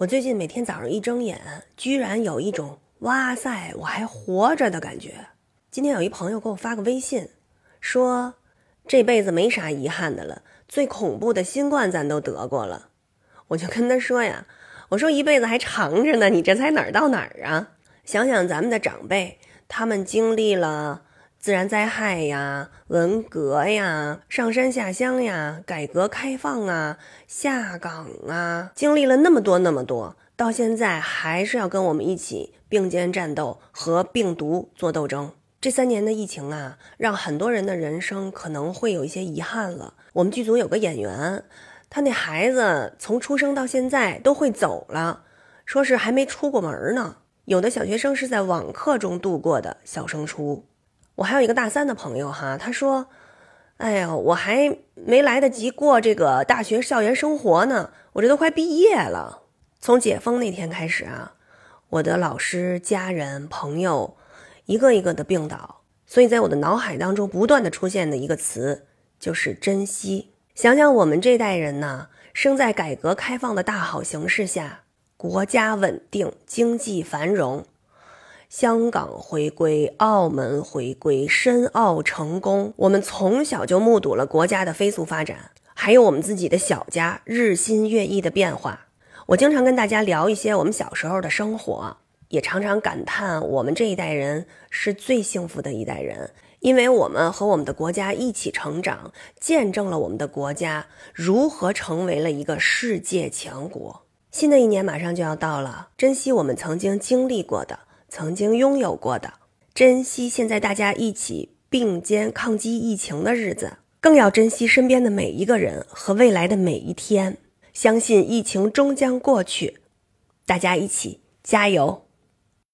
我最近每天早上一睁眼，居然有一种“哇塞，我还活着”的感觉。今天有一朋友给我发个微信，说这辈子没啥遗憾的了，最恐怖的新冠咱都得过了。我就跟他说呀，我说一辈子还长着呢，你这才哪儿到哪儿啊？想想咱们的长辈，他们经历了。自然灾害呀，文革呀，上山下乡呀，改革开放啊，下岗啊，经历了那么多那么多，到现在还是要跟我们一起并肩战斗，和病毒做斗争。这三年的疫情啊，让很多人的人生可能会有一些遗憾了。我们剧组有个演员，他那孩子从出生到现在都会走了，说是还没出过门呢。有的小学生是在网课中度过的小升初。我还有一个大三的朋友哈，他说：“哎呀，我还没来得及过这个大学校园生活呢，我这都快毕业了。从解封那天开始啊，我的老师、家人、朋友一个一个的病倒，所以在我的脑海当中不断的出现的一个词就是珍惜。想想我们这代人呢，生在改革开放的大好形势下，国家稳定，经济繁荣。”香港回归，澳门回归，申奥成功，我们从小就目睹了国家的飞速发展，还有我们自己的小家日新月异的变化。我经常跟大家聊一些我们小时候的生活，也常常感叹我们这一代人是最幸福的一代人，因为我们和我们的国家一起成长，见证了我们的国家如何成为了一个世界强国。新的一年马上就要到了，珍惜我们曾经经历过的。曾经拥有过的，珍惜现在大家一起并肩抗击疫情的日子，更要珍惜身边的每一个人和未来的每一天。相信疫情终将过去，大家一起加油。